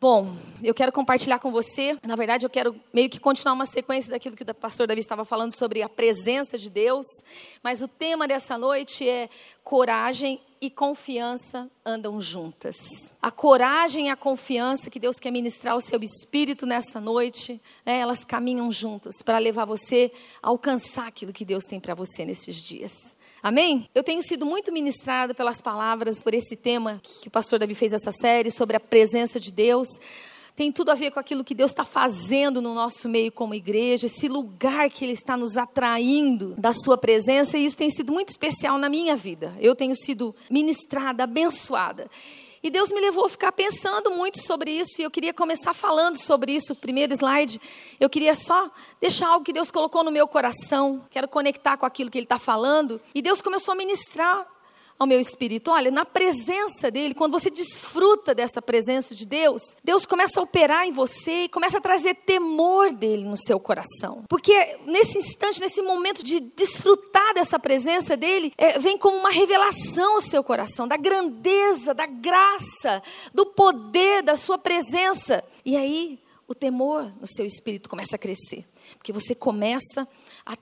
Bom, eu quero compartilhar com você. Na verdade, eu quero meio que continuar uma sequência daquilo que o pastor Davi estava falando sobre a presença de Deus. Mas o tema dessa noite é coragem e confiança andam juntas. A coragem e a confiança que Deus quer ministrar ao seu espírito nessa noite, né, elas caminham juntas para levar você a alcançar aquilo que Deus tem para você nesses dias. Amém? Eu tenho sido muito ministrada pelas palavras, por esse tema que o pastor Davi fez essa série sobre a presença de Deus. Tem tudo a ver com aquilo que Deus está fazendo no nosso meio como igreja, esse lugar que Ele está nos atraindo da Sua presença, e isso tem sido muito especial na minha vida. Eu tenho sido ministrada, abençoada. E Deus me levou a ficar pensando muito sobre isso, e eu queria começar falando sobre isso. Primeiro slide, eu queria só deixar algo que Deus colocou no meu coração, quero conectar com aquilo que Ele está falando. E Deus começou a ministrar ao meu espírito. Olha, na presença dele, quando você desfruta dessa presença de Deus, Deus começa a operar em você e começa a trazer temor dele no seu coração. Porque nesse instante, nesse momento de desfrutar dessa presença dele, é, vem como uma revelação ao seu coração da grandeza, da graça, do poder da sua presença. E aí, o temor no seu espírito começa a crescer. Porque você começa a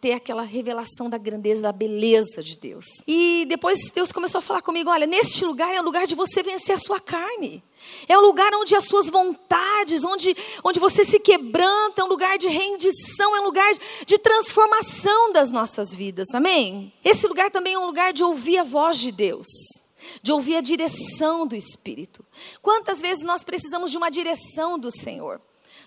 ter aquela revelação da grandeza, da beleza de Deus. E depois Deus começou a falar comigo: olha, neste lugar é o lugar de você vencer a sua carne. É o lugar onde as suas vontades, onde, onde você se quebranta, é um lugar de rendição, é um lugar de transformação das nossas vidas. Amém? Esse lugar também é um lugar de ouvir a voz de Deus de ouvir a direção do Espírito. Quantas vezes nós precisamos de uma direção do Senhor?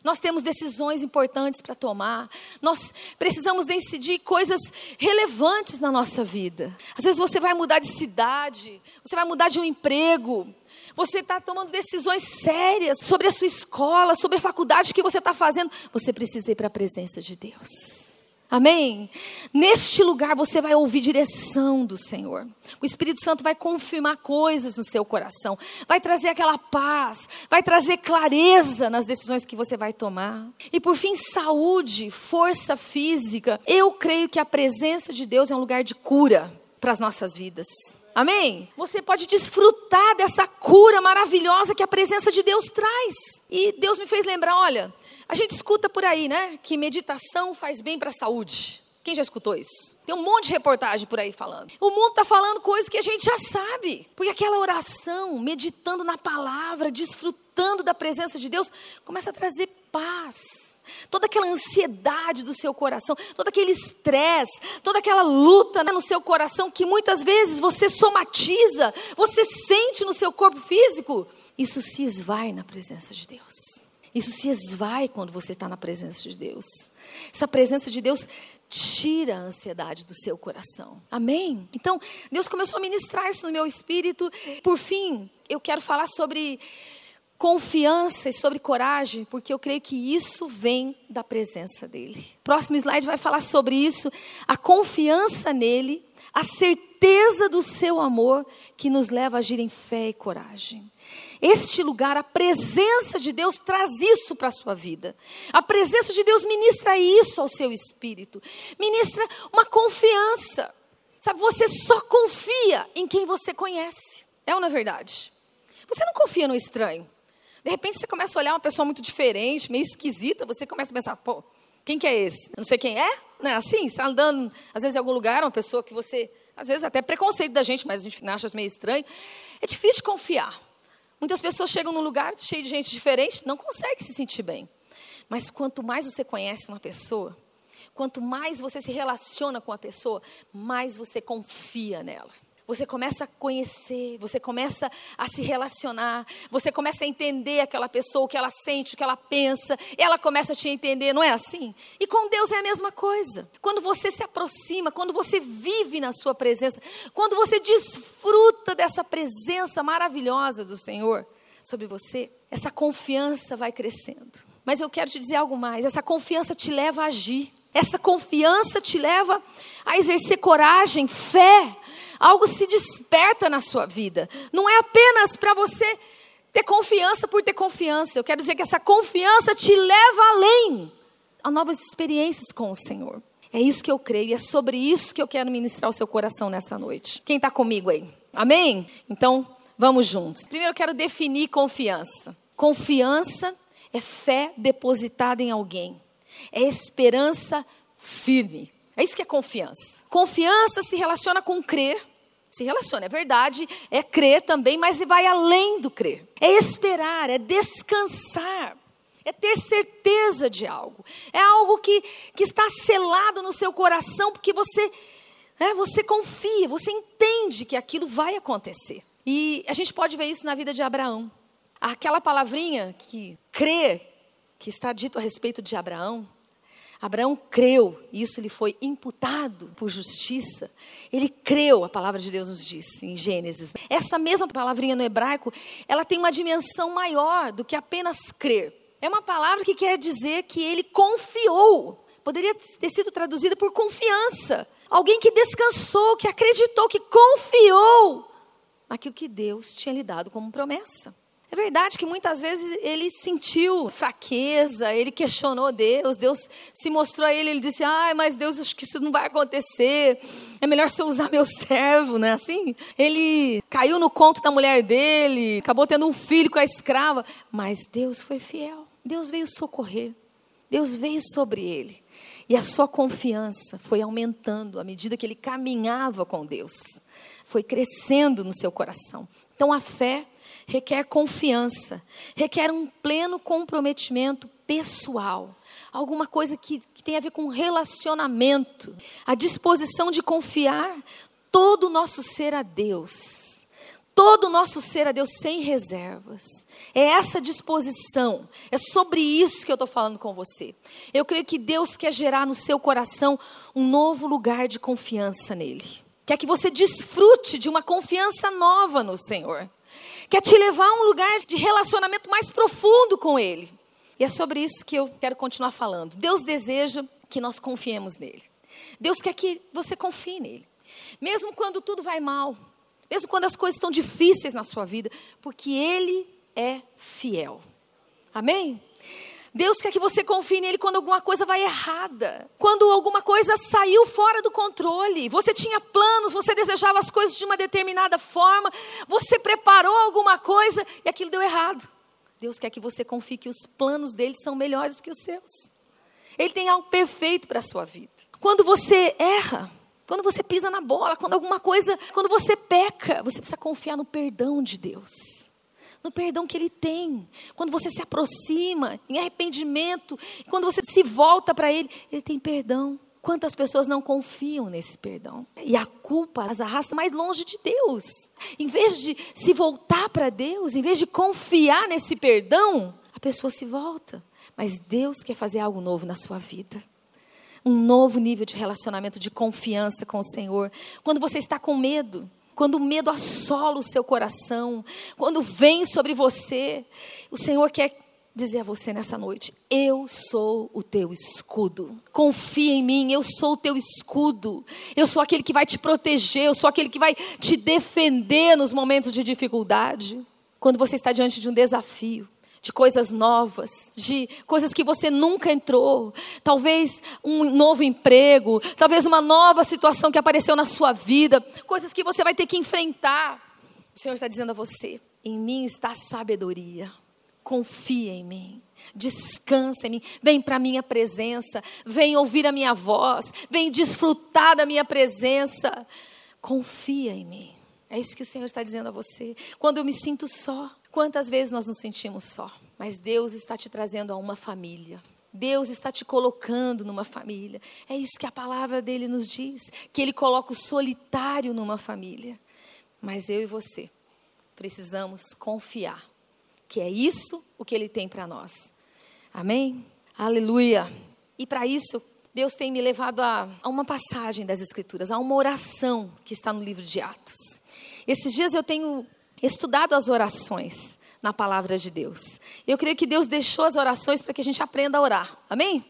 Nós temos decisões importantes para tomar. Nós precisamos decidir coisas relevantes na nossa vida. Às vezes você vai mudar de cidade, você vai mudar de um emprego. Você está tomando decisões sérias sobre a sua escola, sobre a faculdade que você está fazendo. Você precisa ir para a presença de Deus. Amém? Neste lugar você vai ouvir direção do Senhor. O Espírito Santo vai confirmar coisas no seu coração, vai trazer aquela paz, vai trazer clareza nas decisões que você vai tomar. E por fim, saúde, força física. Eu creio que a presença de Deus é um lugar de cura para as nossas vidas. Amém? Você pode desfrutar dessa cura maravilhosa que a presença de Deus traz. E Deus me fez lembrar, olha, a gente escuta por aí, né, que meditação faz bem para a saúde. Quem já escutou isso? Tem um monte de reportagem por aí falando. O mundo está falando coisas que a gente já sabe. Porque aquela oração, meditando na palavra, desfrutando da presença de Deus, começa a trazer paz. Toda aquela ansiedade do seu coração, todo aquele estresse, toda aquela luta né, no seu coração que muitas vezes você somatiza, você sente no seu corpo físico, isso se esvai na presença de Deus. Isso se esvai quando você está na presença de Deus. Essa presença de Deus tira a ansiedade do seu coração. Amém? Então, Deus começou a ministrar isso no meu espírito. Por fim, eu quero falar sobre confiança e sobre coragem, porque eu creio que isso vem da presença dele. Próximo slide vai falar sobre isso, a confiança nele, a certeza do seu amor que nos leva a agir em fé e coragem. Este lugar, a presença de Deus traz isso para a sua vida. A presença de Deus ministra isso ao seu espírito. Ministra uma confiança. Sabe, você só confia em quem você conhece. É ou não é verdade? Você não confia no estranho. De repente você começa a olhar uma pessoa muito diferente, meio esquisita, você começa a pensar, pô, quem que é esse? Eu não sei quem é? Não é assim? Você está andando, às vezes, em algum lugar, uma pessoa que você, às vezes até preconceito da gente, mas a gente acha meio estranho. É difícil confiar. Muitas pessoas chegam num lugar cheio de gente diferente, não conseguem se sentir bem. Mas quanto mais você conhece uma pessoa, quanto mais você se relaciona com a pessoa, mais você confia nela. Você começa a conhecer, você começa a se relacionar, você começa a entender aquela pessoa, o que ela sente, o que ela pensa, ela começa a te entender, não é assim? E com Deus é a mesma coisa. Quando você se aproxima, quando você vive na Sua presença, quando você desfruta dessa presença maravilhosa do Senhor sobre você, essa confiança vai crescendo. Mas eu quero te dizer algo mais: essa confiança te leva a agir. Essa confiança te leva a exercer coragem, fé. Algo se desperta na sua vida. Não é apenas para você ter confiança por ter confiança. Eu quero dizer que essa confiança te leva além a novas experiências com o Senhor. É isso que eu creio e é sobre isso que eu quero ministrar o seu coração nessa noite. Quem está comigo aí? Amém? Então, vamos juntos. Primeiro eu quero definir confiança. Confiança é fé depositada em alguém, é esperança firme. É isso que é confiança. Confiança se relaciona com crer. Se relaciona, é verdade, é crer também, mas vai além do crer. É esperar, é descansar, é ter certeza de algo. É algo que, que está selado no seu coração, porque você, é, você confia, você entende que aquilo vai acontecer. E a gente pode ver isso na vida de Abraão. Aquela palavrinha que crer, que está dito a respeito de Abraão, Abraão creu, e isso lhe foi imputado por justiça. Ele creu, a palavra de Deus nos diz em Gênesis. Essa mesma palavrinha no hebraico, ela tem uma dimensão maior do que apenas crer. É uma palavra que quer dizer que ele confiou. Poderia ter sido traduzida por confiança. Alguém que descansou, que acreditou, que confiou naquilo que Deus tinha lhe dado como promessa. É verdade que muitas vezes ele sentiu fraqueza, ele questionou Deus, Deus se mostrou a ele, ele disse: "Ai, mas Deus, acho que isso não vai acontecer. É melhor você usar meu servo", não é assim? Ele caiu no conto da mulher dele, acabou tendo um filho com a escrava, mas Deus foi fiel. Deus veio socorrer. Deus veio sobre ele. E a sua confiança foi aumentando à medida que ele caminhava com Deus. Foi crescendo no seu coração. Então a fé requer confiança, requer um pleno comprometimento pessoal, alguma coisa que, que tem a ver com relacionamento, a disposição de confiar todo o nosso ser a Deus, todo o nosso ser a Deus sem reservas. É essa disposição, é sobre isso que eu estou falando com você. Eu creio que Deus quer gerar no seu coração um novo lugar de confiança nele. Quer que você desfrute de uma confiança nova no Senhor quer te levar a um lugar de relacionamento mais profundo com Ele. E é sobre isso que eu quero continuar falando. Deus deseja que nós confiemos nele. Deus quer que você confie nele. Mesmo quando tudo vai mal, mesmo quando as coisas estão difíceis na sua vida, porque Ele é fiel. Amém? Deus quer que você confie nele quando alguma coisa vai errada, quando alguma coisa saiu fora do controle. Você tinha planos, você desejava as coisas de uma determinada forma, você preparou alguma coisa e aquilo deu errado. Deus quer que você confie que os planos dele são melhores que os seus. Ele tem algo perfeito para a sua vida. Quando você erra, quando você pisa na bola, quando alguma coisa, quando você peca, você precisa confiar no perdão de Deus no perdão que Ele tem. Quando você se aproxima em arrependimento, quando você se volta para Ele, Ele tem perdão. Quantas pessoas não confiam nesse perdão? E a culpa as arrasta mais longe de Deus. Em vez de se voltar para Deus, em vez de confiar nesse perdão, a pessoa se volta. Mas Deus quer fazer algo novo na sua vida. Um novo nível de relacionamento, de confiança com o Senhor. Quando você está com medo, quando o medo assola o seu coração, quando vem sobre você, o Senhor quer dizer a você nessa noite: Eu sou o teu escudo. Confia em mim, eu sou o teu escudo. Eu sou aquele que vai te proteger, eu sou aquele que vai te defender nos momentos de dificuldade. Quando você está diante de um desafio, de coisas novas, de coisas que você nunca entrou, talvez um novo emprego, talvez uma nova situação que apareceu na sua vida, coisas que você vai ter que enfrentar. O Senhor está dizendo a você: em mim está sabedoria. Confia em mim. Descansa em mim, vem para a minha presença, vem ouvir a minha voz, vem desfrutar da minha presença. Confia em mim. É isso que o Senhor está dizendo a você. Quando eu me sinto só, Quantas vezes nós nos sentimos só? Mas Deus está te trazendo a uma família. Deus está te colocando numa família. É isso que a palavra dele nos diz: que ele coloca o solitário numa família. Mas eu e você precisamos confiar que é isso o que ele tem para nós. Amém? Aleluia. E para isso, Deus tem me levado a, a, uma passagem das Escrituras, a uma oração que está no livro de Atos. Esses dias eu tenho estudado as orações na palavra de Deus. Eu creio que Deus deixou as orações para que a gente aprenda a orar. Amém?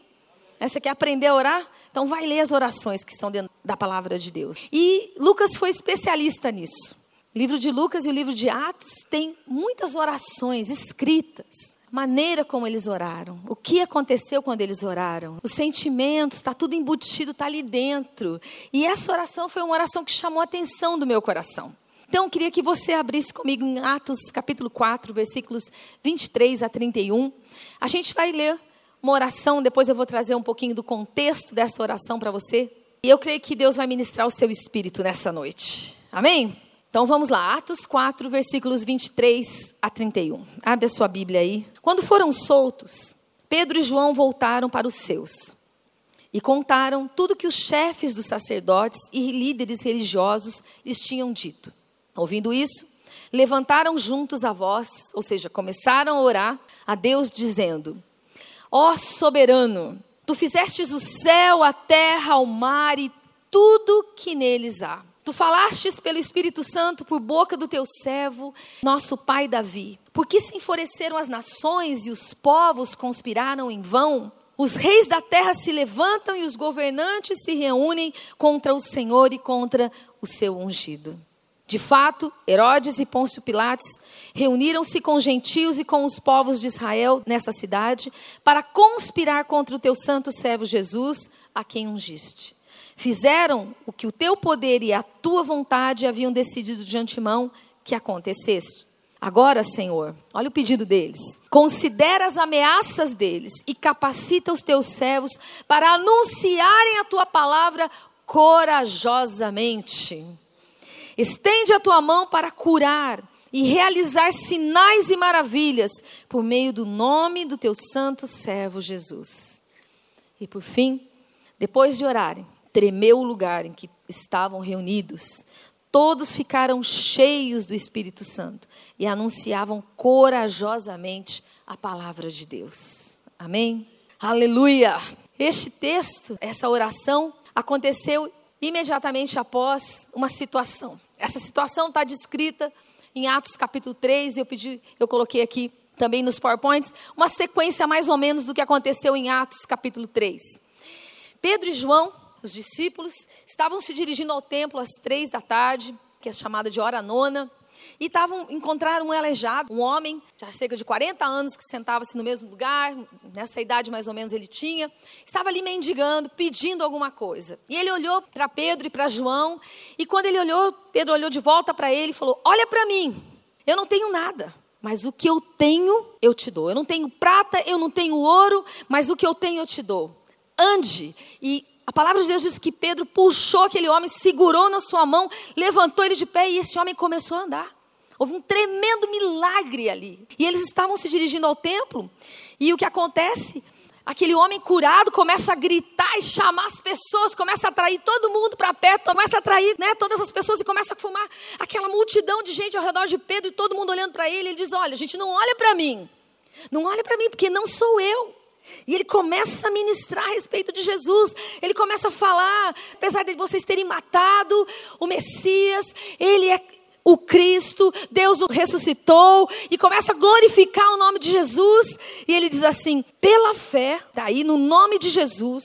Você quer aprender a orar? Então vai ler as orações que estão dentro da palavra de Deus. E Lucas foi especialista nisso. O livro de Lucas e o livro de Atos tem muitas orações escritas. Maneira como eles oraram, o que aconteceu quando eles oraram, os sentimentos, está tudo embutido, está ali dentro. E essa oração foi uma oração que chamou a atenção do meu coração. Então, eu queria que você abrisse comigo em Atos capítulo 4, versículos 23 a 31. A gente vai ler uma oração, depois eu vou trazer um pouquinho do contexto dessa oração para você. E eu creio que Deus vai ministrar o seu espírito nessa noite. Amém? Então vamos lá, Atos 4, versículos 23 a 31. Abre a sua Bíblia aí. Quando foram soltos, Pedro e João voltaram para os seus e contaram tudo que os chefes dos sacerdotes e líderes religiosos lhes tinham dito. Ouvindo isso, levantaram juntos a voz, ou seja, começaram a orar a Deus, dizendo: Ó oh, soberano, tu fizestes o céu, a terra, o mar e tudo que neles há. Tu falastes pelo Espírito Santo por boca do teu servo, nosso pai Davi. Por que se enfureceram as nações e os povos conspiraram em vão? Os reis da terra se levantam e os governantes se reúnem contra o Senhor e contra o seu ungido. De fato, Herodes e Pôncio Pilatos reuniram-se com os gentios e com os povos de Israel nessa cidade para conspirar contra o teu santo servo Jesus, a quem ungiste. Fizeram o que o teu poder e a tua vontade haviam decidido de antemão que acontecesse. Agora, Senhor, olha o pedido deles. Considera as ameaças deles e capacita os teus servos para anunciarem a tua palavra corajosamente Estende a tua mão para curar e realizar sinais e maravilhas por meio do nome do teu santo servo Jesus. E por fim, depois de orarem, tremeu o lugar em que estavam reunidos. Todos ficaram cheios do Espírito Santo e anunciavam corajosamente a palavra de Deus. Amém? Aleluia! Este texto, essa oração, aconteceu imediatamente após uma situação. Essa situação está descrita em Atos capítulo 3, eu pedi, eu coloquei aqui também nos PowerPoints, uma sequência mais ou menos do que aconteceu em Atos capítulo 3. Pedro e João, os discípulos, estavam se dirigindo ao templo às três da tarde, que é chamada de hora nona, e estavam encontraram um aleijado, um homem, já cerca de 40 anos, que sentava-se no mesmo lugar, nessa idade mais ou menos ele tinha, estava ali mendigando, pedindo alguma coisa. E ele olhou para Pedro e para João, e quando ele olhou, Pedro olhou de volta para ele e falou: Olha para mim, eu não tenho nada. Mas o que eu tenho, eu te dou. Eu não tenho prata, eu não tenho ouro, mas o que eu tenho, eu te dou. Ande e a palavra de Deus diz que Pedro puxou aquele homem, segurou na sua mão, levantou ele de pé e esse homem começou a andar. Houve um tremendo milagre ali. E eles estavam se dirigindo ao templo. E o que acontece? Aquele homem curado começa a gritar e chamar as pessoas, começa a atrair todo mundo para perto, começa a atrair né, todas as pessoas e começa a formar aquela multidão de gente ao redor de Pedro e todo mundo olhando para ele. Ele diz: Olha, gente, não olha para mim. Não olha para mim, porque não sou eu. E ele começa a ministrar a respeito de Jesus. Ele começa a falar, apesar de vocês terem matado o Messias, ele é o Cristo, Deus o ressuscitou e começa a glorificar o nome de Jesus. E ele diz assim: pela fé, daí no nome de Jesus,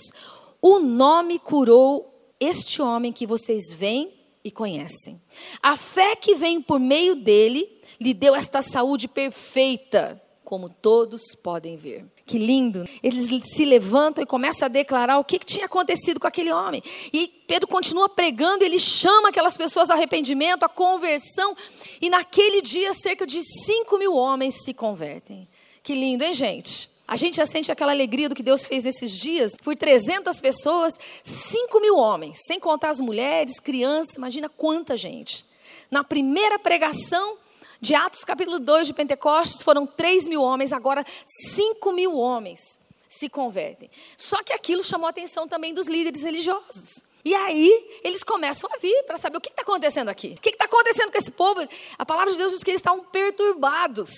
o nome curou este homem que vocês veem e conhecem. A fé que vem por meio dele lhe deu esta saúde perfeita, como todos podem ver. Que lindo. Eles se levantam e começam a declarar o que, que tinha acontecido com aquele homem. E Pedro continua pregando, ele chama aquelas pessoas ao arrependimento, à conversão. E naquele dia, cerca de 5 mil homens se convertem. Que lindo, hein, gente? A gente já sente aquela alegria do que Deus fez nesses dias. Por 300 pessoas, 5 mil homens, sem contar as mulheres, crianças, imagina quanta gente. Na primeira pregação, de Atos capítulo 2 de Pentecostes foram 3 mil homens, agora 5 mil homens se convertem. Só que aquilo chamou a atenção também dos líderes religiosos. E aí eles começam a vir para saber o que está acontecendo aqui. O que está acontecendo com esse povo? A palavra de Deus diz que eles estavam perturbados.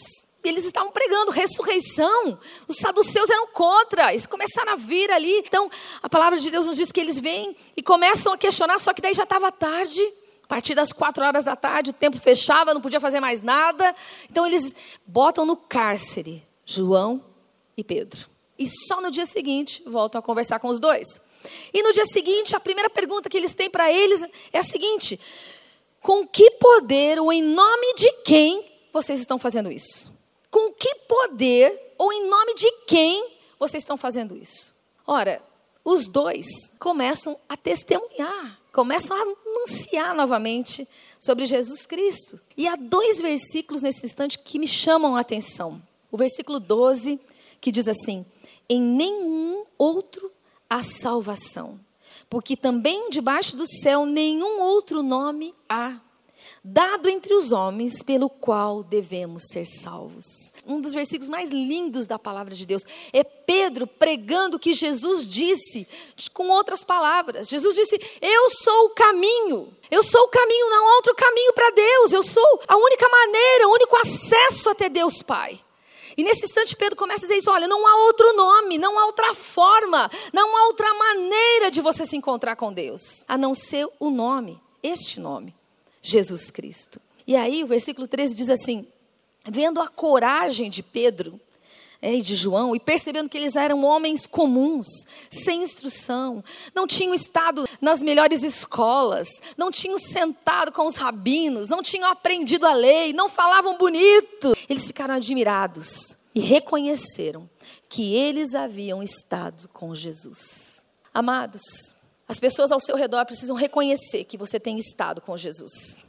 Eles estavam pregando ressurreição. Os saduceus eram contra. Eles começaram a vir ali. Então, a palavra de Deus nos diz que eles vêm e começam a questionar, só que daí já estava tarde. A partir das quatro horas da tarde, o templo fechava, não podia fazer mais nada. Então eles botam no cárcere João e Pedro. E só no dia seguinte voltam a conversar com os dois. E no dia seguinte, a primeira pergunta que eles têm para eles é a seguinte: Com que poder ou em nome de quem vocês estão fazendo isso? Com que poder ou em nome de quem vocês estão fazendo isso? Ora, os dois começam a testemunhar começam a anunciar novamente sobre Jesus Cristo. E há dois versículos nesse instante que me chamam a atenção. O versículo 12, que diz assim: Em nenhum outro há salvação, porque também debaixo do céu nenhum outro nome há dado entre os homens pelo qual devemos ser salvos. Um dos versículos mais lindos da palavra de Deus é Pedro pregando o que Jesus disse, com outras palavras. Jesus disse: Eu sou o caminho. Eu sou o caminho, não há outro caminho para Deus. Eu sou a única maneira, o único acesso até Deus Pai. E nesse instante Pedro começa a dizer isso: olha, não há outro nome, não há outra forma, não há outra maneira de você se encontrar com Deus, a não ser o nome, este nome. Jesus Cristo. E aí o versículo 13 diz assim: vendo a coragem de Pedro é, e de João, e percebendo que eles eram homens comuns, sem instrução, não tinham estado nas melhores escolas, não tinham sentado com os rabinos, não tinham aprendido a lei, não falavam bonito, eles ficaram admirados e reconheceram que eles haviam estado com Jesus. Amados, as pessoas ao seu redor precisam reconhecer que você tem estado com Jesus.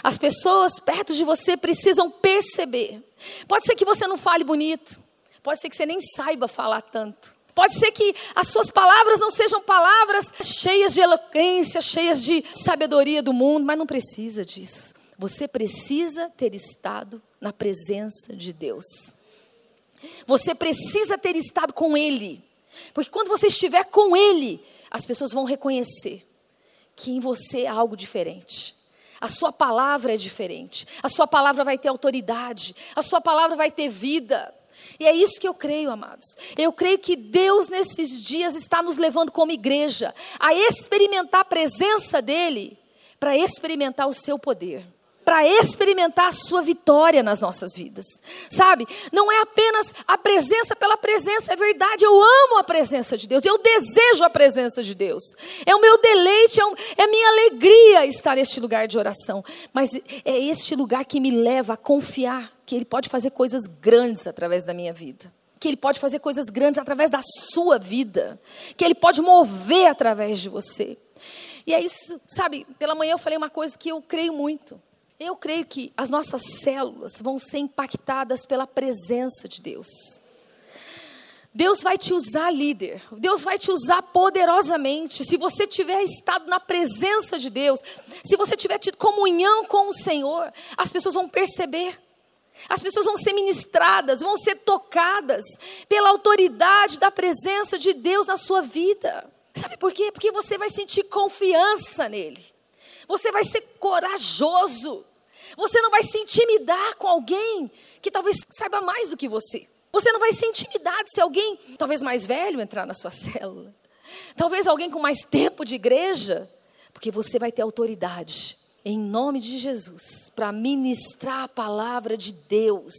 As pessoas perto de você precisam perceber. Pode ser que você não fale bonito, pode ser que você nem saiba falar tanto. Pode ser que as suas palavras não sejam palavras cheias de eloquência, cheias de sabedoria do mundo, mas não precisa disso. Você precisa ter estado na presença de Deus. Você precisa ter estado com Ele. Porque quando você estiver com Ele, as pessoas vão reconhecer que em você há algo diferente. A sua palavra é diferente. A sua palavra vai ter autoridade. A sua palavra vai ter vida. E é isso que eu creio, amados. Eu creio que Deus nesses dias está nos levando como igreja a experimentar a presença dEle para experimentar o seu poder para experimentar a sua vitória nas nossas vidas. Sabe? Não é apenas a presença pela presença, é verdade, eu amo a presença de Deus, eu desejo a presença de Deus. É o meu deleite, é, um, é minha alegria estar neste lugar de oração, mas é este lugar que me leva a confiar que ele pode fazer coisas grandes através da minha vida. Que Ele pode fazer coisas grandes através da sua vida. Que Ele pode mover através de você. E é isso, sabe? Pela manhã eu falei uma coisa que eu creio muito. Eu creio que as nossas células vão ser impactadas pela presença de Deus. Deus vai te usar, líder. Deus vai te usar poderosamente. Se você tiver estado na presença de Deus, se você tiver tido comunhão com o Senhor, as pessoas vão perceber. As pessoas vão ser ministradas, vão ser tocadas pela autoridade da presença de Deus na sua vida. Sabe por quê? Porque você vai sentir confiança nele. Você vai ser corajoso. Você não vai se intimidar com alguém que talvez saiba mais do que você. Você não vai se intimidar se alguém, talvez mais velho, entrar na sua célula. Talvez alguém com mais tempo de igreja, porque você vai ter autoridade em nome de Jesus para ministrar a palavra de Deus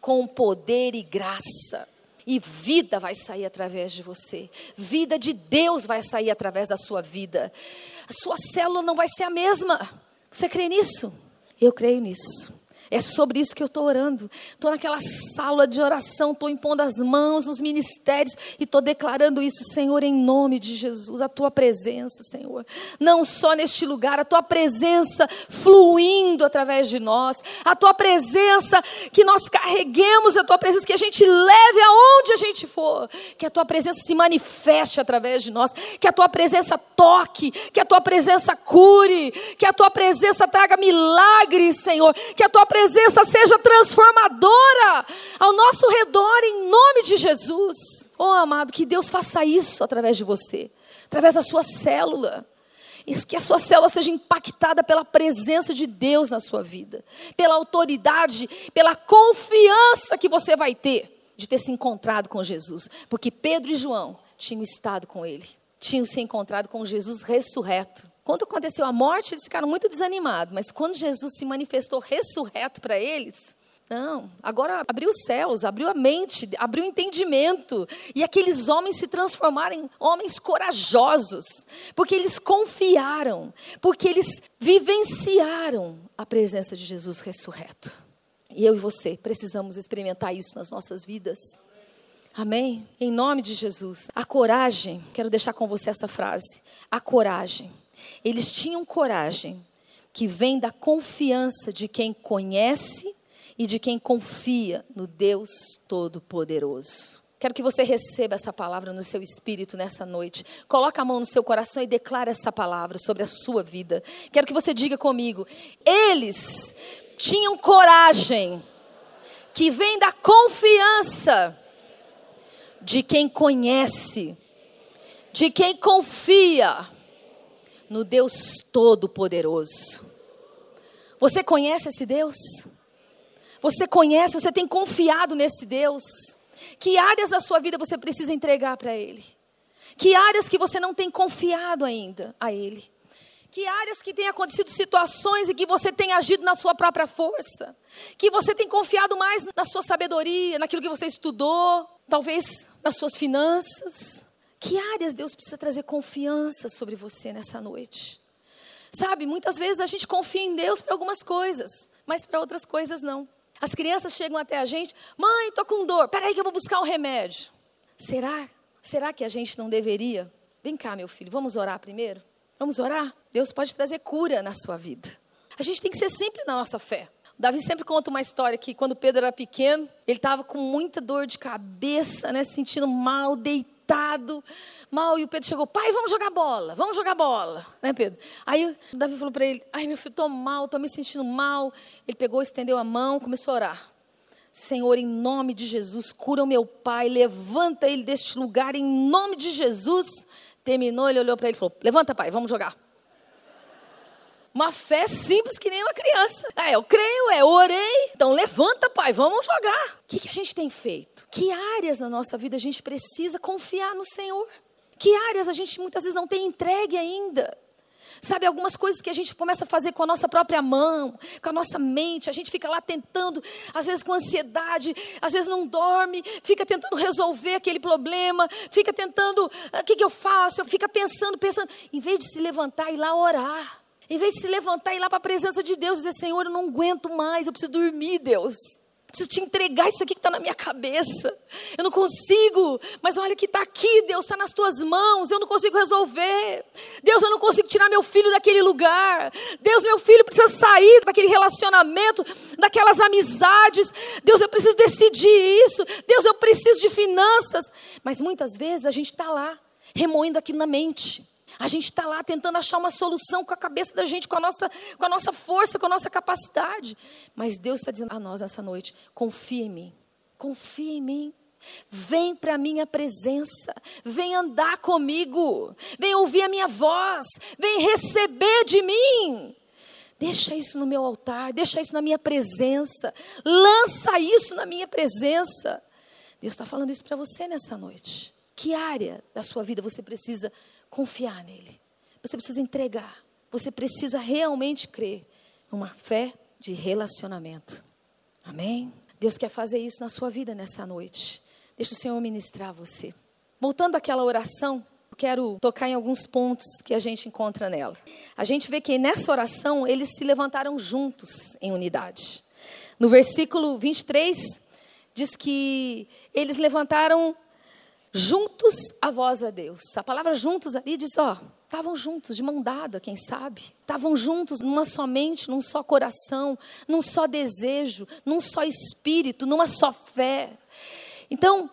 com poder e graça. E vida vai sair através de você. Vida de Deus vai sair através da sua vida. A sua célula não vai ser a mesma. Você crê nisso? Eu creio nisso. É sobre isso que eu estou orando. Estou naquela sala de oração, estou impondo as mãos nos ministérios e estou declarando isso, Senhor, em nome de Jesus, a tua presença, Senhor. Não só neste lugar, a tua presença fluindo através de nós, a tua presença que nós carreguemos, a tua presença que a gente leve aonde a gente for, que a tua presença se manifeste através de nós, que a tua presença toque, que a tua presença cure, que a tua presença traga milagres, Senhor, que a tua presença presença seja transformadora ao nosso redor, em nome de Jesus. Oh, amado, que Deus faça isso através de você, através da sua célula. Que a sua célula seja impactada pela presença de Deus na sua vida, pela autoridade, pela confiança que você vai ter de ter se encontrado com Jesus. Porque Pedro e João tinham estado com ele, tinham se encontrado com Jesus ressurreto. Quando aconteceu a morte, eles ficaram muito desanimados, mas quando Jesus se manifestou ressurreto para eles, não, agora abriu os céus, abriu a mente, abriu o entendimento. E aqueles homens se transformaram em homens corajosos, porque eles confiaram, porque eles vivenciaram a presença de Jesus ressurreto. E eu e você precisamos experimentar isso nas nossas vidas. Amém? Em nome de Jesus. A coragem, quero deixar com você essa frase. A coragem Eles tinham coragem que vem da confiança de quem conhece e de quem confia no Deus Todo-Poderoso. Quero que você receba essa palavra no seu espírito nessa noite. Coloque a mão no seu coração e declare essa palavra sobre a sua vida. Quero que você diga comigo: eles tinham coragem que vem da confiança de quem conhece, de quem confia no Deus Todo-Poderoso. Você conhece esse Deus? Você conhece, você tem confiado nesse Deus? Que áreas da sua vida você precisa entregar para Ele? Que áreas que você não tem confiado ainda a Ele? Que áreas que têm acontecido situações e que você tem agido na sua própria força? Que você tem confiado mais na sua sabedoria, naquilo que você estudou, talvez nas suas finanças? Que áreas Deus precisa trazer confiança sobre você nessa noite? Sabe, muitas vezes a gente confia em Deus para algumas coisas, mas para outras coisas não. As crianças chegam até a gente, mãe, estou com dor, peraí que eu vou buscar um remédio. Será? Será que a gente não deveria? Vem cá, meu filho, vamos orar primeiro? Vamos orar? Deus pode trazer cura na sua vida. A gente tem que ser sempre na nossa fé. Davi sempre conta uma história que quando Pedro era pequeno, ele estava com muita dor de cabeça, né, sentindo mal, deitado deitado, mal, e o Pedro chegou, pai, vamos jogar bola, vamos jogar bola, né, Pedro? Aí o Davi falou para ele, ai, meu filho, estou mal, estou me sentindo mal. Ele pegou, estendeu a mão, começou a orar. Senhor, em nome de Jesus, cura o meu pai, levanta ele deste lugar, em nome de Jesus. Terminou, ele olhou para ele e falou: Levanta, pai, vamos jogar. Uma fé simples que nem uma criança. É, eu creio, é, eu orei. Então levanta, pai, vamos jogar. O que, que a gente tem feito? Que áreas na nossa vida a gente precisa confiar no Senhor? Que áreas a gente muitas vezes não tem entregue ainda? Sabe, algumas coisas que a gente começa a fazer com a nossa própria mão, com a nossa mente, a gente fica lá tentando, às vezes com ansiedade, às vezes não dorme, fica tentando resolver aquele problema, fica tentando, ah, o que, que eu faço? Fica pensando, pensando, em vez de se levantar e ir lá orar. Em vez de se levantar e ir lá para a presença de Deus e dizer: Senhor, eu não aguento mais, eu preciso dormir, Deus. Eu preciso te entregar isso aqui que está na minha cabeça. Eu não consigo, mas olha que está aqui, Deus, está nas tuas mãos. Eu não consigo resolver. Deus, eu não consigo tirar meu filho daquele lugar. Deus, meu filho precisa sair daquele relacionamento, daquelas amizades. Deus, eu preciso decidir isso. Deus, eu preciso de finanças. Mas muitas vezes a gente está lá, remoendo aqui na mente. A gente está lá tentando achar uma solução com a cabeça da gente, com a nossa, com a nossa força, com a nossa capacidade. Mas Deus está dizendo a nós nessa noite: confia em mim, confia em mim. Vem para a minha presença, vem andar comigo, vem ouvir a minha voz, vem receber de mim. Deixa isso no meu altar, deixa isso na minha presença, lança isso na minha presença. Deus está falando isso para você nessa noite. Que área da sua vida você precisa confiar nele. Você precisa entregar. Você precisa realmente crer numa fé de relacionamento. Amém? Deus quer fazer isso na sua vida nessa noite. Deixa o Senhor ministrar você. Voltando àquela oração, eu quero tocar em alguns pontos que a gente encontra nela. A gente vê que nessa oração eles se levantaram juntos em unidade. No versículo 23 diz que eles levantaram juntos a voz a Deus. A palavra juntos ali diz, ó, estavam juntos, de mão dada, quem sabe? Estavam juntos numa só mente, num só coração, num só desejo, num só espírito, numa só fé. Então,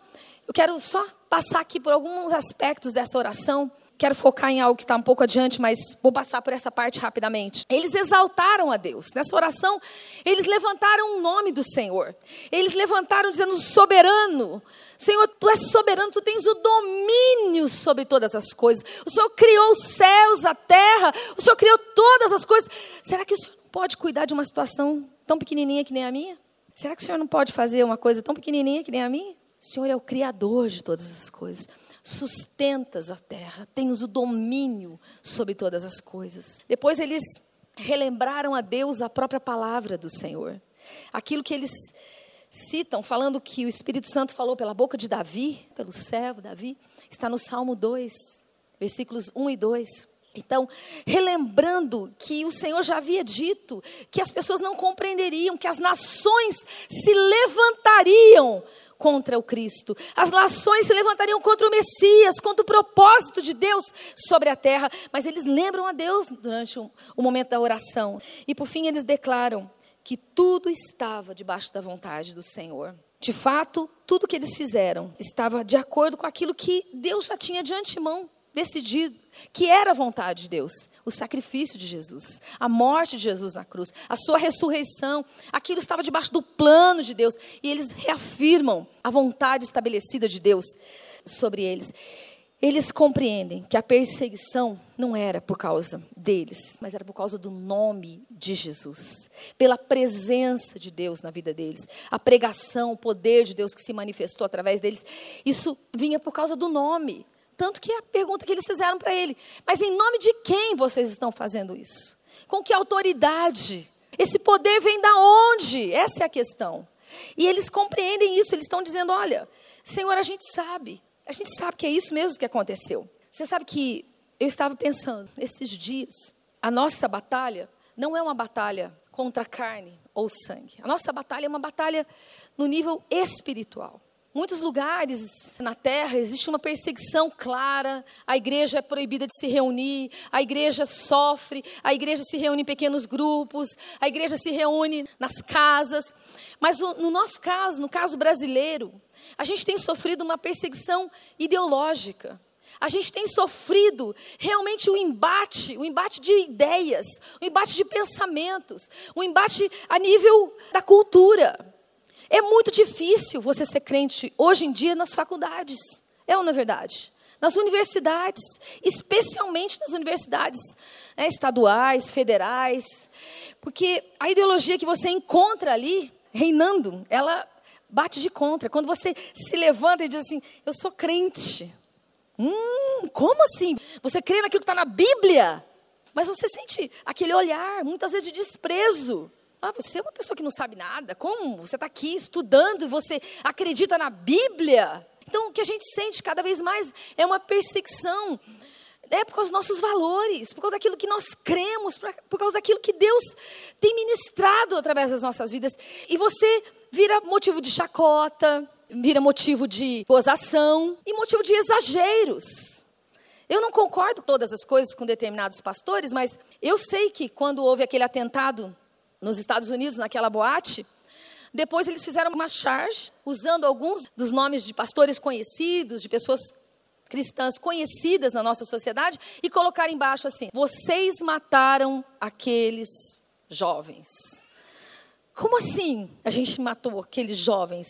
eu quero só passar aqui por alguns aspectos dessa oração Quero focar em algo que está um pouco adiante, mas vou passar por essa parte rapidamente. Eles exaltaram a Deus. Nessa oração, eles levantaram o nome do Senhor. Eles levantaram dizendo: soberano. Senhor, tu és soberano, tu tens o domínio sobre todas as coisas. O Senhor criou os céus, a terra, o Senhor criou todas as coisas. Será que o Senhor não pode cuidar de uma situação tão pequenininha que nem a minha? Será que o Senhor não pode fazer uma coisa tão pequenininha que nem a minha? O Senhor é o criador de todas as coisas sustentas a terra, tens o domínio sobre todas as coisas. Depois eles relembraram a Deus a própria palavra do Senhor. Aquilo que eles citam, falando que o Espírito Santo falou pela boca de Davi, pelo servo Davi, está no Salmo 2, versículos 1 e 2. Então, relembrando que o Senhor já havia dito que as pessoas não compreenderiam, que as nações se levantariam contra o Cristo. As nações se levantariam contra o Messias, contra o propósito de Deus sobre a terra. Mas eles lembram a Deus durante o, momento da oração. E por fim eles declaram que tudo estava debaixo da vontade do Senhor. De fato, tudo que eles fizeram estava de acordo com aquilo que Deus já tinha de antemão decidido, que era a vontade de Deus, o sacrifício de Jesus, a morte de Jesus na cruz, a sua ressurreição, aquilo estava debaixo do plano de Deus, e eles reafirmam a vontade estabelecida de Deus sobre eles. Eles compreendem que a perseguição não era por causa deles, mas era por causa do nome de Jesus, pela presença de Deus na vida deles, a pregação, o poder de Deus que se manifestou através deles. Isso vinha por causa do nome. Tanto que a pergunta que eles fizeram para ele: Mas em nome de quem vocês estão fazendo isso? Com que autoridade? Esse poder vem da onde? Essa é a questão. E eles compreendem isso, eles estão dizendo: Olha, Senhor, a gente sabe, a gente sabe que é isso mesmo que aconteceu. Você sabe que eu estava pensando esses dias, a nossa batalha não é uma batalha contra carne ou sangue. A nossa batalha é uma batalha no nível espiritual. Muitos lugares na terra existe uma perseguição clara, a igreja é proibida de se reunir, a igreja sofre, a igreja se reúne em pequenos grupos, a igreja se reúne nas casas. Mas no nosso caso, no caso brasileiro, a gente tem sofrido uma perseguição ideológica. A gente tem sofrido realmente o embate, o embate de ideias, o embate de pensamentos, o embate a nível da cultura. É muito difícil você ser crente hoje em dia nas faculdades. É ou não é verdade? Nas universidades, especialmente nas universidades né, estaduais, federais, porque a ideologia que você encontra ali, reinando, ela bate de contra. Quando você se levanta e diz assim: Eu sou crente. Hum, como assim? Você crê naquilo que está na Bíblia? Mas você sente aquele olhar, muitas vezes de desprezo. Ah, você é uma pessoa que não sabe nada. Como? Você está aqui estudando e você acredita na Bíblia? Então, o que a gente sente cada vez mais é uma perseguição. É por causa dos nossos valores, por causa daquilo que nós cremos, por causa daquilo que Deus tem ministrado através das nossas vidas. E você vira motivo de chacota, vira motivo de gozação e motivo de exageros. Eu não concordo todas as coisas com determinados pastores, mas eu sei que quando houve aquele atentado nos Estados Unidos, naquela boate. Depois eles fizeram uma charge, usando alguns dos nomes de pastores conhecidos, de pessoas cristãs conhecidas na nossa sociedade, e colocaram embaixo assim: Vocês mataram aqueles jovens. Como assim a gente matou aqueles jovens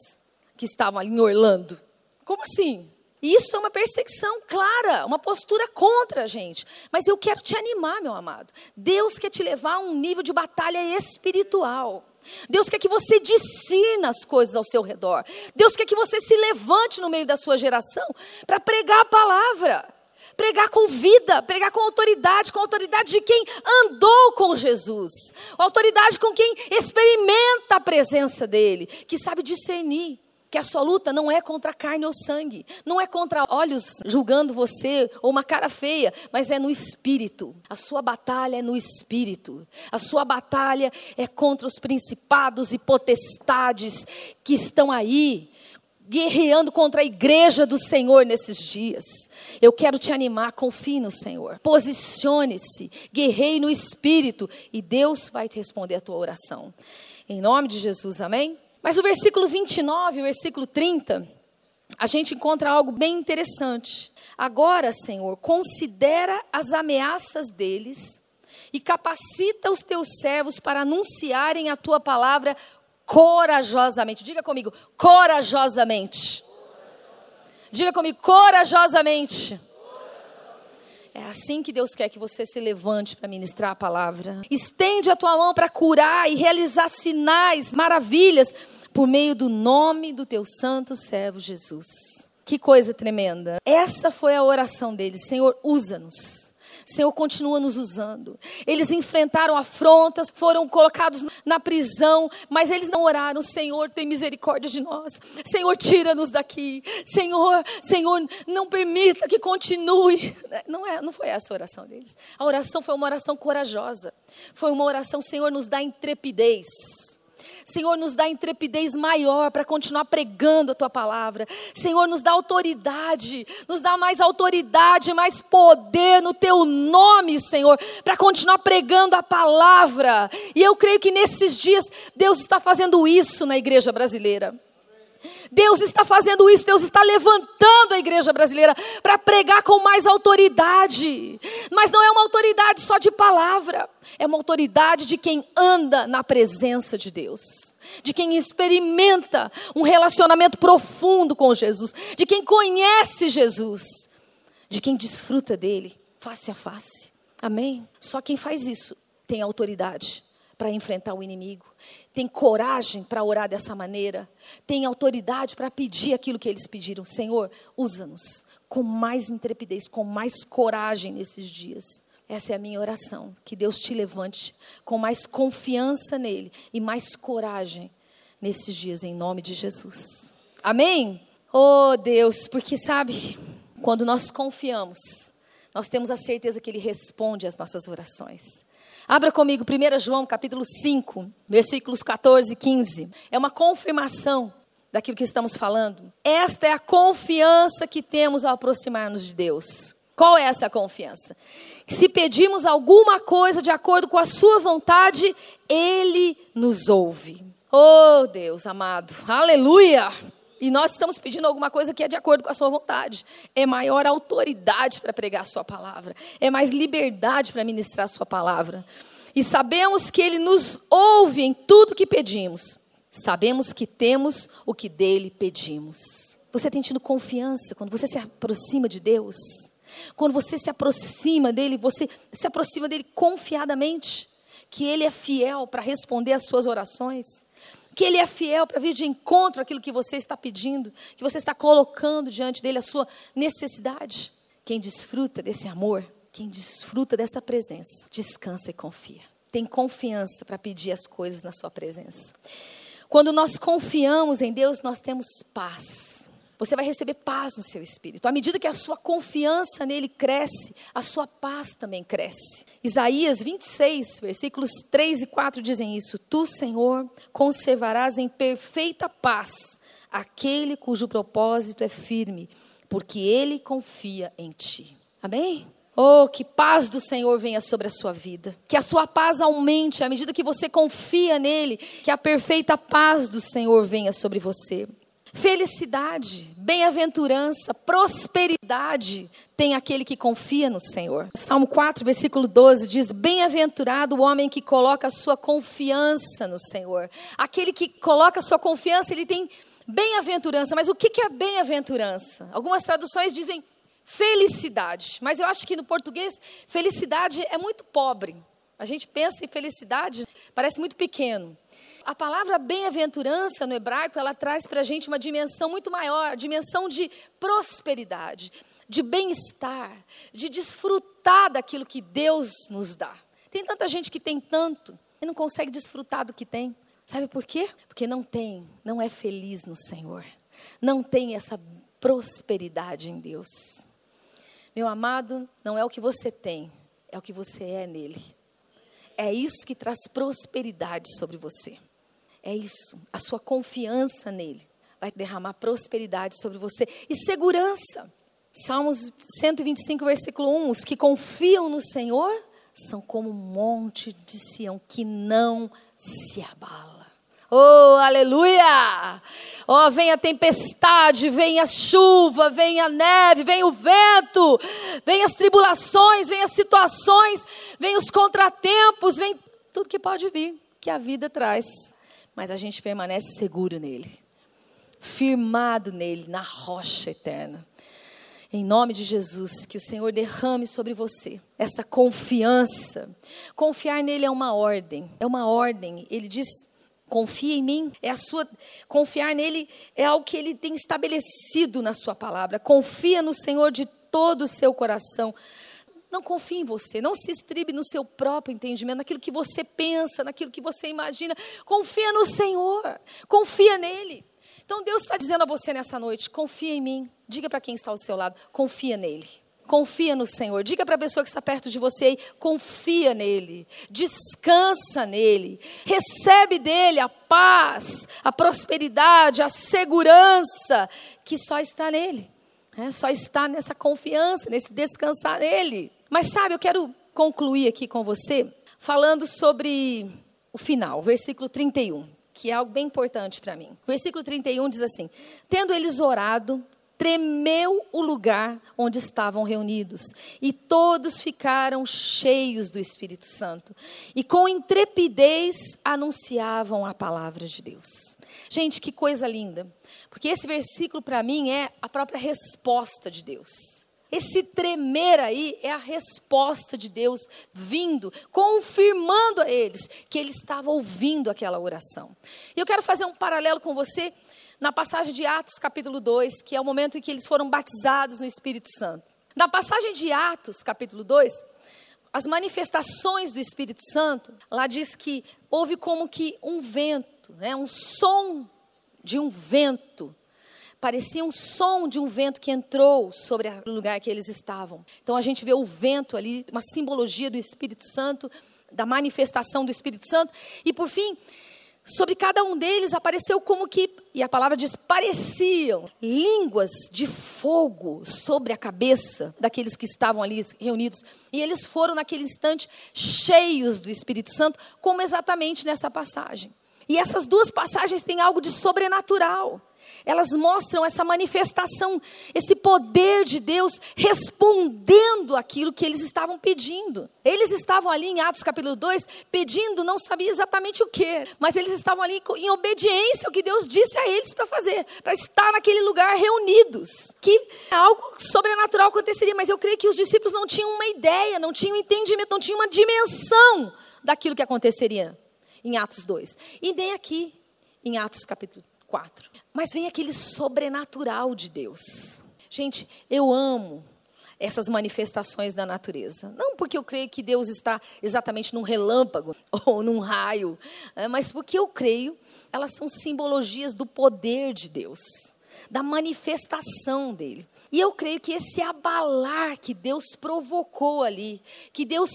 que estavam ali em Orlando? Como assim? Isso é uma perseguição clara, uma postura contra a gente. Mas eu quero te animar, meu amado. Deus quer te levar a um nível de batalha espiritual. Deus quer que você discina as coisas ao seu redor. Deus quer que você se levante no meio da sua geração para pregar a palavra. Pregar com vida, pregar com autoridade, com autoridade de quem andou com Jesus, autoridade com quem experimenta a presença dEle, que sabe discernir que a sua luta não é contra carne ou sangue, não é contra olhos julgando você ou uma cara feia, mas é no espírito. A sua batalha é no espírito. A sua batalha é contra os principados e potestades que estão aí guerreando contra a igreja do Senhor nesses dias. Eu quero te animar, confie no Senhor. Posicione-se, guerreie no espírito e Deus vai te responder a tua oração. Em nome de Jesus, amém? Mas o versículo 29, o versículo 30, a gente encontra algo bem interessante. Agora, Senhor, considera as ameaças deles e capacita os teus servos para anunciarem a tua palavra corajosamente. Diga comigo, corajosamente. Diga comigo, corajosamente. É assim que Deus quer que você se levante para ministrar a palavra. Estende a tua mão para curar e realizar sinais, maravilhas, por meio do nome do teu santo servo Jesus. Que coisa tremenda. Essa foi a oração deles. Senhor, usa-nos. Senhor, continua nos usando. Eles enfrentaram afrontas, foram colocados na prisão, mas eles não oraram. Senhor, tem misericórdia de nós. Senhor, tira-nos daqui. Senhor, Senhor, não permita que continue. Não, é, não foi essa a oração deles. A oração foi uma oração corajosa. Foi uma oração, Senhor, nos dá intrepidez. Senhor, nos dá intrepidez maior para continuar pregando a tua palavra. Senhor, nos dá autoridade, nos dá mais autoridade, mais poder no teu nome, Senhor, para continuar pregando a palavra. E eu creio que nesses dias Deus está fazendo isso na igreja brasileira. Deus está fazendo isso, Deus está levantando a igreja brasileira para pregar com mais autoridade. Mas não é uma autoridade só de palavra, é uma autoridade de quem anda na presença de Deus, de quem experimenta um relacionamento profundo com Jesus, de quem conhece Jesus, de quem desfruta dele face a face. Amém? Só quem faz isso tem autoridade para enfrentar o inimigo, tem coragem para orar dessa maneira, tem autoridade para pedir aquilo que eles pediram. Senhor, usa-nos com mais intrepidez, com mais coragem nesses dias. Essa é a minha oração, que Deus te levante com mais confiança nele e mais coragem nesses dias, em nome de Jesus. Amém? Oh Deus, porque sabe, quando nós confiamos, nós temos a certeza que Ele responde às nossas orações. Abra comigo 1 João capítulo 5, versículos 14 e 15. É uma confirmação daquilo que estamos falando. Esta é a confiança que temos ao aproximar-nos de Deus. Qual é essa confiança? Se pedimos alguma coisa de acordo com a Sua vontade, Ele nos ouve. Oh Deus amado, aleluia! E nós estamos pedindo alguma coisa que é de acordo com a sua vontade. É maior autoridade para pregar a sua palavra. É mais liberdade para ministrar a sua palavra. E sabemos que ele nos ouve em tudo que pedimos. Sabemos que temos o que dele pedimos. Você tem tido confiança quando você se aproxima de Deus? Quando você se aproxima dele, você se aproxima dele confiadamente, que ele é fiel para responder às suas orações que Ele é fiel para vir de encontro àquilo que você está pedindo, que você está colocando diante dele a sua necessidade. Quem desfruta desse amor, quem desfruta dessa presença, descansa e confia. Tem confiança para pedir as coisas na sua presença. Quando nós confiamos em Deus, nós temos paz. Você vai receber paz no seu espírito. À medida que a sua confiança nele cresce, a sua paz também cresce. Isaías 26, versículos 3 e 4 dizem isso: Tu, Senhor, conservarás em perfeita paz aquele cujo propósito é firme, porque ele confia em ti. Amém? Oh, que paz do Senhor venha sobre a sua vida. Que a sua paz aumente à medida que você confia nele. Que a perfeita paz do Senhor venha sobre você. Felicidade, bem-aventurança, prosperidade tem aquele que confia no Senhor. Salmo 4, versículo 12 diz: Bem-aventurado o homem que coloca a sua confiança no Senhor. Aquele que coloca a sua confiança, ele tem bem-aventurança. Mas o que é bem-aventurança? Algumas traduções dizem felicidade, mas eu acho que no português, felicidade é muito pobre. A gente pensa em felicidade, parece muito pequeno. A palavra bem-aventurança no hebraico, ela traz para a gente uma dimensão muito maior, dimensão de prosperidade, de bem-estar, de desfrutar daquilo que Deus nos dá. Tem tanta gente que tem tanto e não consegue desfrutar do que tem. Sabe por quê? Porque não tem, não é feliz no Senhor. Não tem essa prosperidade em Deus. Meu amado, não é o que você tem, é o que você é nele. É isso que traz prosperidade sobre você. É isso, a sua confiança nele vai derramar prosperidade sobre você e segurança. Salmos 125, versículo 1: Os que confiam no Senhor são como um monte de Sião que não se abala. Oh, aleluia! Oh, vem a tempestade, vem a chuva, vem a neve, vem o vento, vem as tribulações, vem as situações, vem os contratempos, vem tudo que pode vir, que a vida traz mas a gente permanece seguro nele, firmado nele, na rocha eterna. Em nome de Jesus, que o Senhor derrame sobre você essa confiança. Confiar nele é uma ordem, é uma ordem. Ele diz: confia em mim. É a sua confiar nele é algo que ele tem estabelecido na sua palavra. Confia no Senhor de todo o seu coração. Não confie em você, não se estribe no seu próprio entendimento, naquilo que você pensa, naquilo que você imagina. Confia no Senhor, confia nele. Então Deus está dizendo a você nessa noite: confia em mim. Diga para quem está ao seu lado: confia nele. Confia no Senhor. Diga para a pessoa que está perto de você confia nele. Descansa nele. Recebe dele a paz, a prosperidade, a segurança que só está nele. É, só está nessa confiança, nesse descansar nele. Mas sabe, eu quero concluir aqui com você falando sobre o final, versículo 31, que é algo bem importante para mim. Versículo 31 diz assim: Tendo eles orado, tremeu o lugar onde estavam reunidos, e todos ficaram cheios do Espírito Santo, e com intrepidez anunciavam a palavra de Deus. Gente, que coisa linda, porque esse versículo para mim é a própria resposta de Deus. Esse tremer aí é a resposta de Deus vindo, confirmando a eles que ele estava ouvindo aquela oração. E eu quero fazer um paralelo com você na passagem de Atos, capítulo 2, que é o momento em que eles foram batizados no Espírito Santo. Na passagem de Atos, capítulo 2, as manifestações do Espírito Santo, lá diz que houve como que um vento, né, um som de um vento. Parecia um som de um vento que entrou sobre o lugar que eles estavam. Então a gente vê o vento ali, uma simbologia do Espírito Santo, da manifestação do Espírito Santo. E por fim, sobre cada um deles apareceu como que, e a palavra diz, pareciam línguas de fogo sobre a cabeça daqueles que estavam ali reunidos. E eles foram, naquele instante, cheios do Espírito Santo, como exatamente nessa passagem. E essas duas passagens têm algo de sobrenatural elas mostram essa manifestação, esse poder de Deus respondendo aquilo que eles estavam pedindo. Eles estavam ali em Atos capítulo 2 pedindo, não sabia exatamente o que, mas eles estavam ali em obediência ao que Deus disse a eles para fazer, para estar naquele lugar reunidos. Que algo sobrenatural aconteceria, mas eu creio que os discípulos não tinham uma ideia, não tinham entendimento, não tinham uma dimensão daquilo que aconteceria em Atos 2. E nem aqui em Atos capítulo 4. Mas vem aquele sobrenatural de Deus. Gente, eu amo essas manifestações da natureza. Não porque eu creio que Deus está exatamente num relâmpago ou num raio, é, mas porque eu creio, elas são simbologias do poder de Deus, da manifestação dele. E eu creio que esse abalar que Deus provocou ali, que Deus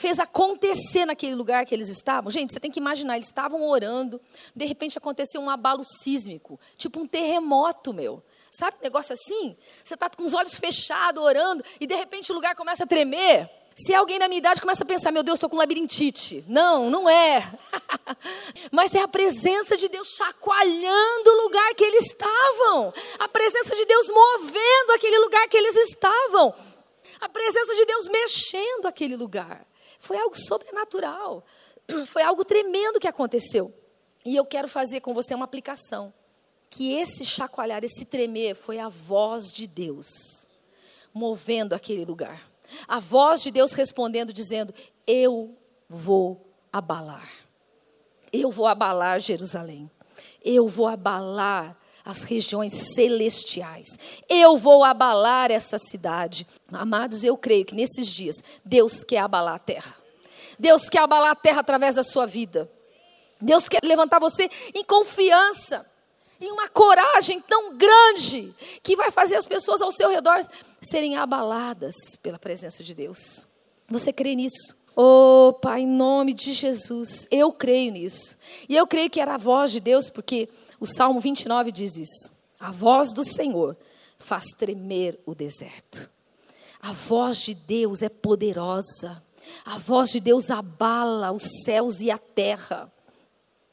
fez acontecer naquele lugar que eles estavam. Gente, você tem que imaginar, eles estavam orando, de repente aconteceu um abalo sísmico, tipo um terremoto, meu. Sabe, um negócio assim? Você está com os olhos fechados, orando, e de repente o lugar começa a tremer. Se alguém da minha idade começa a pensar, meu Deus, estou com labirintite. Não, não é. Mas é a presença de Deus chacoalhando o lugar que eles estavam. A presença de Deus movendo aquele lugar que eles estavam. A presença de Deus mexendo aquele lugar. Foi algo sobrenatural. Foi algo tremendo que aconteceu. E eu quero fazer com você uma aplicação. Que esse chacoalhar, esse tremer, foi a voz de Deus movendo aquele lugar. A voz de Deus respondendo, dizendo: Eu vou abalar. Eu vou abalar Jerusalém. Eu vou abalar as regiões celestiais. Eu vou abalar essa cidade. Amados, eu creio que nesses dias Deus quer abalar a terra. Deus quer abalar a terra através da sua vida. Deus quer levantar você em confiança, em uma coragem tão grande que vai fazer as pessoas ao seu redor serem abaladas pela presença de Deus. Você crê nisso? Oh, Pai, em nome de Jesus, eu creio nisso. E eu creio que era a voz de Deus, porque o Salmo 29 diz isso. A voz do Senhor faz tremer o deserto. A voz de Deus é poderosa. A voz de Deus abala os céus e a terra.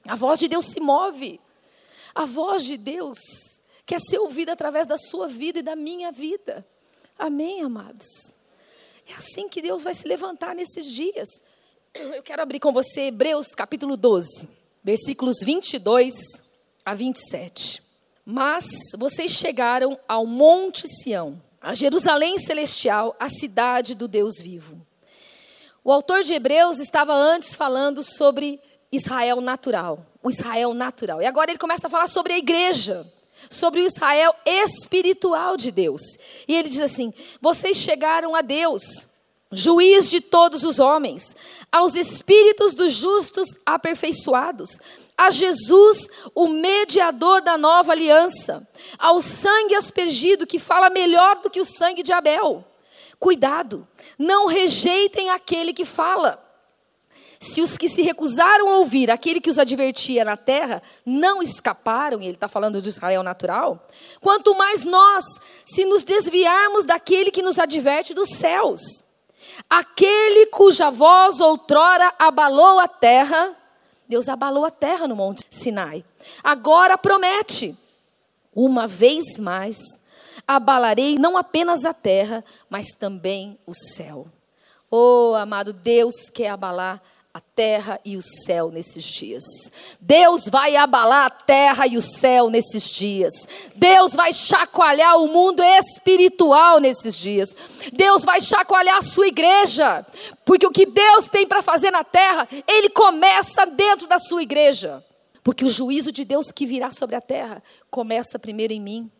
A voz de Deus se move. A voz de Deus quer ser ouvida através da sua vida e da minha vida. Amém, amados? É assim que Deus vai se levantar nesses dias. Eu quero abrir com você Hebreus capítulo 12, versículos 22 a 27. Mas vocês chegaram ao Monte Sião, a Jerusalém celestial, a cidade do Deus vivo. O autor de Hebreus estava antes falando sobre Israel natural, o Israel natural. E agora ele começa a falar sobre a igreja, sobre o Israel espiritual de Deus. E ele diz assim: Vocês chegaram a Deus, juiz de todos os homens, aos espíritos dos justos aperfeiçoados, a Jesus, o mediador da nova aliança, ao sangue aspergido que fala melhor do que o sangue de Abel. Cuidado, não rejeitem aquele que fala. Se os que se recusaram a ouvir aquele que os advertia na terra não escaparam, e ele está falando de Israel natural, quanto mais nós, se nos desviarmos daquele que nos adverte dos céus. Aquele cuja voz outrora abalou a terra, Deus abalou a terra no Monte Sinai. Agora promete, uma vez mais, abalarei não apenas a terra, mas também o céu. Oh, amado, Deus quer abalar a terra e o céu nesses dias. Deus vai abalar a terra e o céu nesses dias. Deus vai chacoalhar o mundo espiritual nesses dias. Deus vai chacoalhar a sua igreja. Porque o que Deus tem para fazer na terra, Ele começa dentro da sua igreja. Porque o juízo de Deus que virá sobre a terra começa primeiro em mim.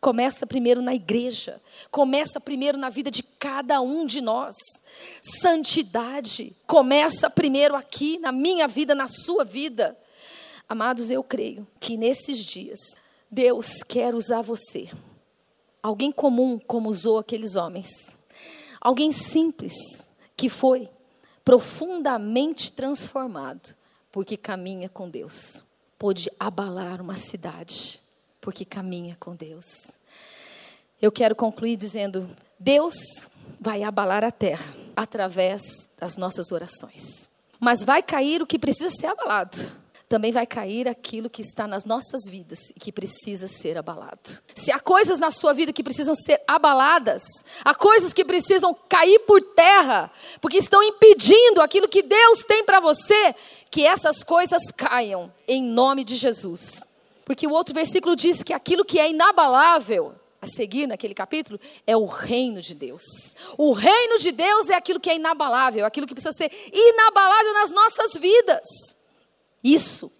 Começa primeiro na igreja, começa primeiro na vida de cada um de nós. Santidade começa primeiro aqui, na minha vida, na sua vida. Amados, eu creio que nesses dias, Deus quer usar você. Alguém comum, como usou aqueles homens. Alguém simples, que foi profundamente transformado, porque caminha com Deus. Pôde abalar uma cidade porque caminha com Deus. Eu quero concluir dizendo: Deus vai abalar a terra através das nossas orações. Mas vai cair o que precisa ser abalado. Também vai cair aquilo que está nas nossas vidas e que precisa ser abalado. Se há coisas na sua vida que precisam ser abaladas, há coisas que precisam cair por terra, porque estão impedindo aquilo que Deus tem para você, que essas coisas caiam em nome de Jesus. Porque o outro versículo diz que aquilo que é inabalável, a seguir naquele capítulo, é o reino de Deus. O reino de Deus é aquilo que é inabalável, aquilo que precisa ser inabalável nas nossas vidas. Isso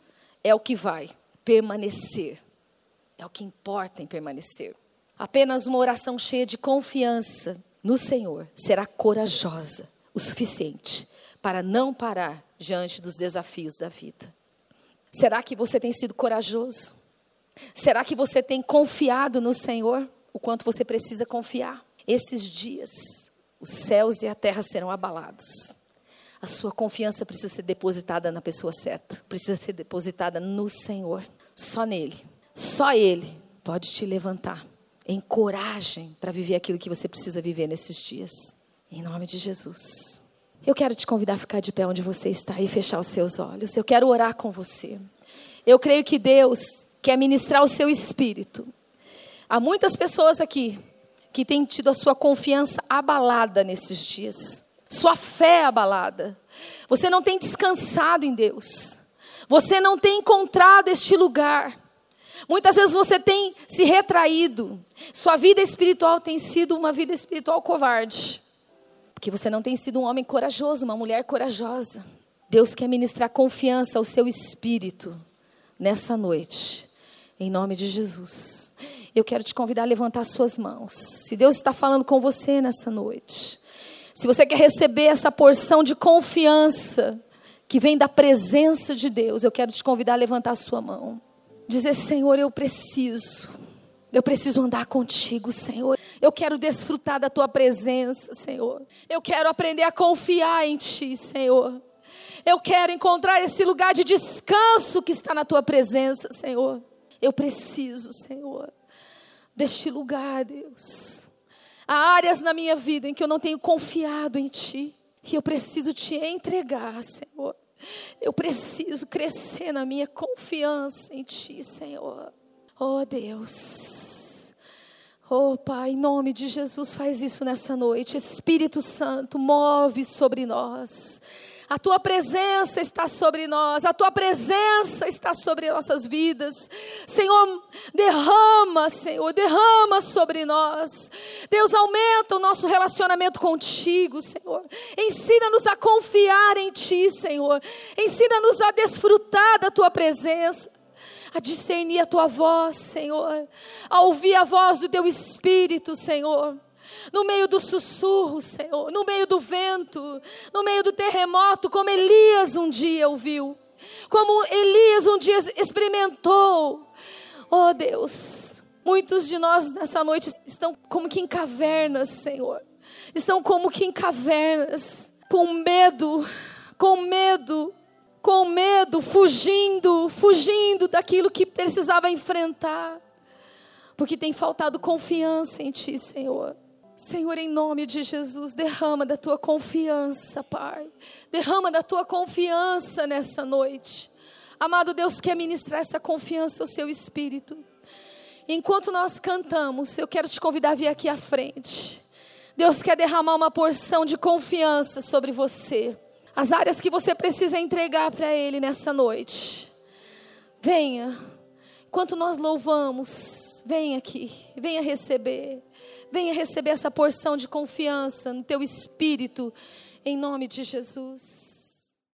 é o que vai permanecer. É o que importa em permanecer. Apenas uma oração cheia de confiança no Senhor será corajosa o suficiente para não parar diante dos desafios da vida. Será que você tem sido corajoso? Será que você tem confiado no Senhor o quanto você precisa confiar? Esses dias, os céus e a terra serão abalados. A sua confiança precisa ser depositada na pessoa certa, precisa ser depositada no Senhor. Só nele, só Ele pode te levantar em coragem para viver aquilo que você precisa viver nesses dias. Em nome de Jesus. Eu quero te convidar a ficar de pé onde você está e fechar os seus olhos. Eu quero orar com você. Eu creio que Deus quer ministrar o seu espírito. Há muitas pessoas aqui que têm tido a sua confiança abalada nesses dias, sua fé abalada. Você não tem descansado em Deus. Você não tem encontrado este lugar. Muitas vezes você tem se retraído. Sua vida espiritual tem sido uma vida espiritual covarde. Porque você não tem sido um homem corajoso, uma mulher corajosa. Deus quer ministrar confiança ao seu espírito nessa noite em nome de Jesus. Eu quero te convidar a levantar suas mãos. Se Deus está falando com você nessa noite, se você quer receber essa porção de confiança que vem da presença de Deus, eu quero te convidar a levantar sua mão. Dizer, Senhor, eu preciso. Eu preciso andar contigo, Senhor. Eu quero desfrutar da tua presença, Senhor. Eu quero aprender a confiar em ti, Senhor. Eu quero encontrar esse lugar de descanso que está na tua presença, Senhor. Eu preciso, Senhor, deste lugar, Deus. Há áreas na minha vida em que eu não tenho confiado em Ti. E eu preciso te entregar, Senhor. Eu preciso crescer na minha confiança em Ti, Senhor. Oh, Deus. Oh, Pai, em nome de Jesus, faz isso nessa noite. Espírito Santo, move sobre nós. A tua presença está sobre nós, a tua presença está sobre nossas vidas. Senhor, derrama, Senhor, derrama sobre nós. Deus, aumenta o nosso relacionamento contigo, Senhor. Ensina-nos a confiar em Ti, Senhor. Ensina-nos a desfrutar da tua presença a discernir a tua voz, Senhor, a ouvir a voz do teu espírito, Senhor no meio do sussurro, Senhor, no meio do vento, no meio do terremoto, como Elias um dia ouviu, como Elias um dia experimentou. Oh Deus, muitos de nós nessa noite estão como que em cavernas, Senhor. estão como que em cavernas, com medo, com medo, com medo, fugindo, fugindo daquilo que precisava enfrentar, porque tem faltado confiança em Ti, Senhor. Senhor, em nome de Jesus, derrama da tua confiança, Pai. Derrama da tua confiança nessa noite. Amado Deus, quer ministrar essa confiança ao seu espírito. Enquanto nós cantamos, eu quero te convidar a vir aqui à frente. Deus quer derramar uma porção de confiança sobre você. As áreas que você precisa entregar para Ele nessa noite. Venha. Enquanto nós louvamos, venha aqui, venha receber. Venha receber essa porção de confiança no teu espírito, em nome de Jesus.